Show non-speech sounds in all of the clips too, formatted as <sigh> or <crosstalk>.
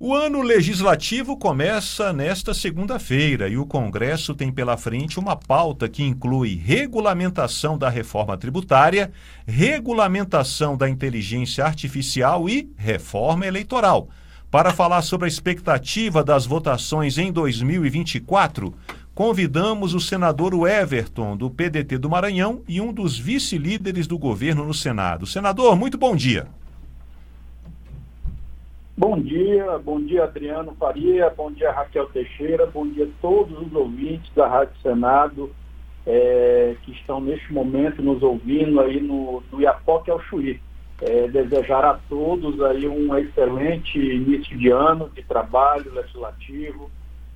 O ano legislativo começa nesta segunda-feira e o Congresso tem pela frente uma pauta que inclui regulamentação da reforma tributária, regulamentação da inteligência artificial e reforma eleitoral. Para falar sobre a expectativa das votações em 2024, convidamos o senador Everton, do PDT do Maranhão e um dos vice-líderes do governo no Senado. Senador, muito bom dia. Bom dia, bom dia Adriano Faria, bom dia Raquel Teixeira, bom dia a todos os ouvintes da Rádio Senado é, que estão neste momento nos ouvindo aí no, no Iapoque ao Chuí. É, desejar a todos aí um excelente início de ano de trabalho legislativo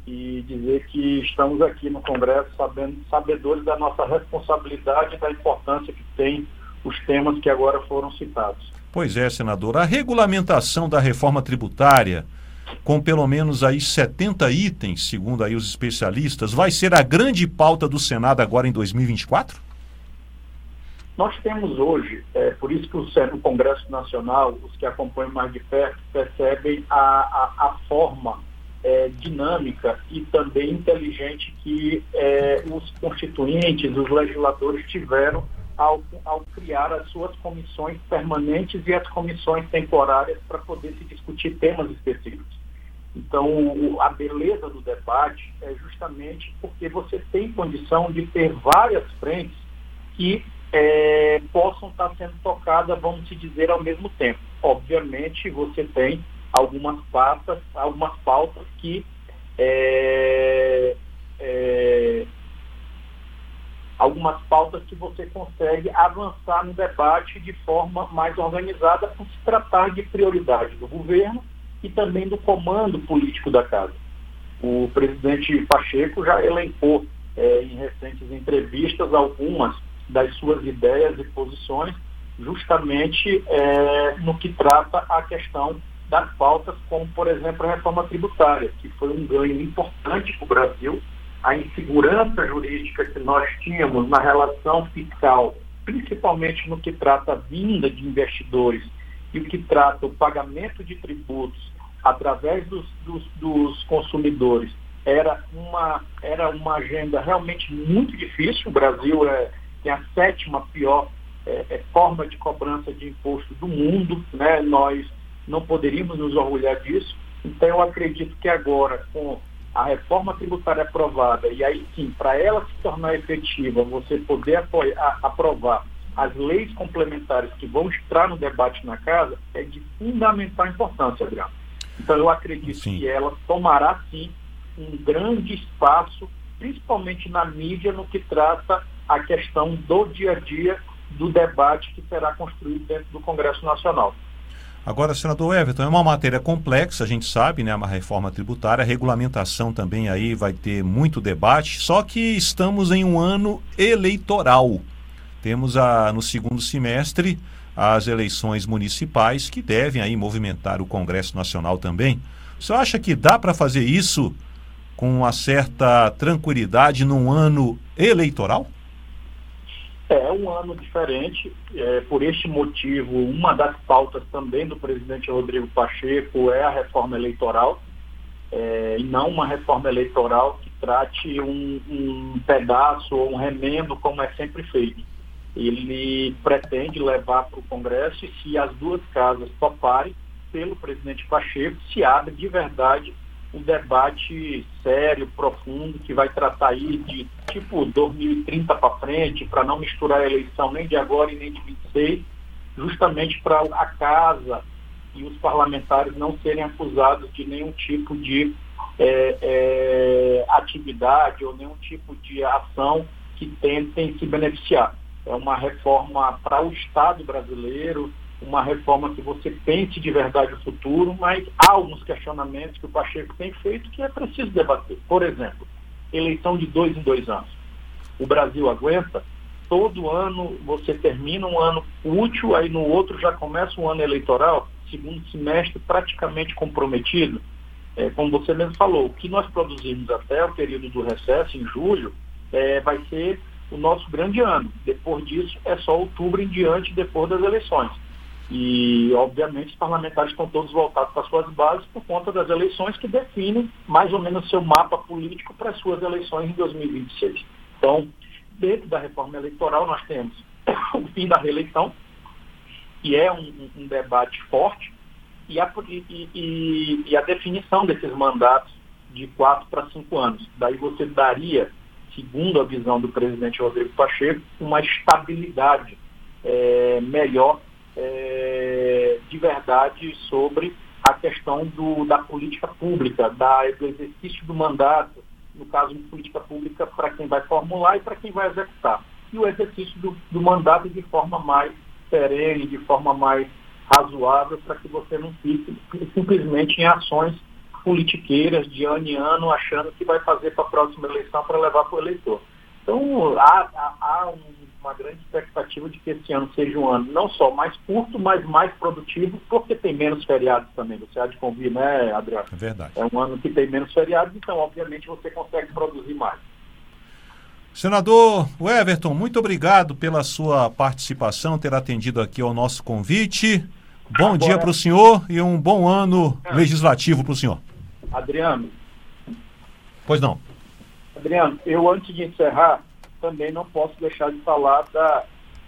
e dizer que estamos aqui no Congresso sabendo, sabedores da nossa responsabilidade e da importância que tem os temas que agora foram citados. Pois é, senador. A regulamentação da reforma tributária, com pelo menos aí 70 itens, segundo aí os especialistas, vai ser a grande pauta do Senado agora em 2024? Nós temos hoje, é, por isso que o, Congresso Nacional, os que acompanham mais de perto, percebem a, a, a forma é, dinâmica e também inteligente que é, os constituintes, os legisladores tiveram ao, ao criar as suas comissões permanentes e as comissões temporárias para poder se discutir temas específicos. Então, a beleza do debate é justamente porque você tem condição de ter várias frentes que é, possam estar sendo tocadas, vamos se dizer, ao mesmo tempo. Obviamente, você tem algumas pautas, algumas pautas que é, é, algumas pautas que você consegue avançar no debate de forma mais organizada por se tratar de prioridade do governo e também do comando político da casa. O presidente Pacheco já elencou é, em recentes entrevistas algumas das suas ideias e posições, justamente é, no que trata a questão das pautas, como, por exemplo, a reforma tributária, que foi um ganho importante para o Brasil a insegurança jurídica que nós tínhamos na relação fiscal, principalmente no que trata a vinda de investidores e o que trata o pagamento de tributos através dos, dos, dos consumidores, era uma, era uma agenda realmente muito difícil. O Brasil é, tem a sétima pior é, é, forma de cobrança de imposto do mundo, né? nós não poderíamos nos orgulhar disso. Então, eu acredito que agora, com a reforma tributária aprovada, e aí sim, para ela se tornar efetiva, você poder apoiar, aprovar as leis complementares que vão entrar no debate na casa, é de fundamental importância, Adriano. Então, eu acredito sim. que ela tomará, sim, um grande espaço, principalmente na mídia, no que trata a questão do dia a dia do debate que será construído dentro do Congresso Nacional. Agora, senador Everton, é uma matéria complexa, a gente sabe, né? Uma reforma tributária, a regulamentação também aí vai ter muito debate, só que estamos em um ano eleitoral. Temos a, no segundo semestre as eleições municipais que devem aí movimentar o Congresso Nacional também. Você acha que dá para fazer isso com uma certa tranquilidade num ano eleitoral? É um ano diferente, é, por este motivo, uma das pautas também do presidente Rodrigo Pacheco é a reforma eleitoral, é, e não uma reforma eleitoral que trate um, um pedaço ou um remendo como é sempre feito. Ele pretende levar para o Congresso e se as duas casas toparem, pelo presidente Pacheco, se abre de verdade um debate sério, profundo, que vai tratar aí de tipo 2030 para frente, para não misturar a eleição nem de agora e nem de 26, justamente para a casa e os parlamentares não serem acusados de nenhum tipo de é, é, atividade ou nenhum tipo de ação que tentem se beneficiar. É uma reforma para o Estado brasileiro, uma reforma que você pense de verdade o futuro, mas há alguns questionamentos que o Pacheco tem feito que é preciso debater. Por exemplo, eleição de dois em dois anos. O Brasil aguenta? Todo ano você termina um ano útil, aí no outro já começa um ano eleitoral, segundo semestre praticamente comprometido. É, como você mesmo falou, o que nós produzimos até o período do recesso, em julho, é, vai ser o nosso grande ano. Depois disso, é só outubro em diante, depois das eleições. E, obviamente, os parlamentares estão todos voltados para suas bases por conta das eleições que definem mais ou menos seu mapa político para as suas eleições em 2026. Então, dentro da reforma eleitoral, nós temos <coughs> o fim da reeleição, que é um, um debate forte, e a, e, e, e a definição desses mandatos de quatro para cinco anos. Daí você daria, segundo a visão do presidente Rodrigo Pacheco, uma estabilidade é, melhor é, de verdade sobre a questão do, da política pública, da, do exercício do mandato, no caso de política pública, para quem vai formular e para quem vai executar. E o exercício do, do mandato de forma mais perene, de forma mais razoável, para que você não fique simplesmente em ações politiqueiras de ano em ano, achando que vai fazer para a próxima eleição para levar para o eleitor. Então, há, há, há uma grande expectativa de que esse ano seja um ano não só mais curto, mas mais produtivo, porque tem menos feriados também. Você há de convir, né, Adriano? É verdade. É um ano que tem menos feriados, então, obviamente, você consegue produzir mais. Senador Everton, muito obrigado pela sua participação, ter atendido aqui ao nosso convite. Bom Agora, dia para o senhor e um bom ano é. legislativo para o senhor. Adriano. Pois não. Adriano, eu antes de encerrar, também não posso deixar de falar da,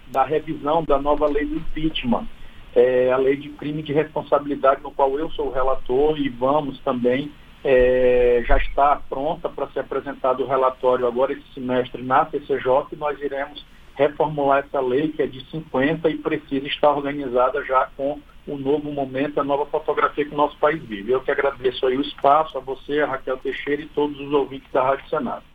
da revisão da nova lei do impeachment, é, a lei de crime de responsabilidade, no qual eu sou o relator e vamos também, é, já está pronta para ser apresentado o relatório agora esse semestre na CCJ e nós iremos reformular essa lei que é de 50 e precisa estar organizada já com o novo momento, a nova fotografia que o nosso país vive. Eu que agradeço aí o espaço, a você, a Raquel Teixeira e todos os ouvintes da Rádio Senado.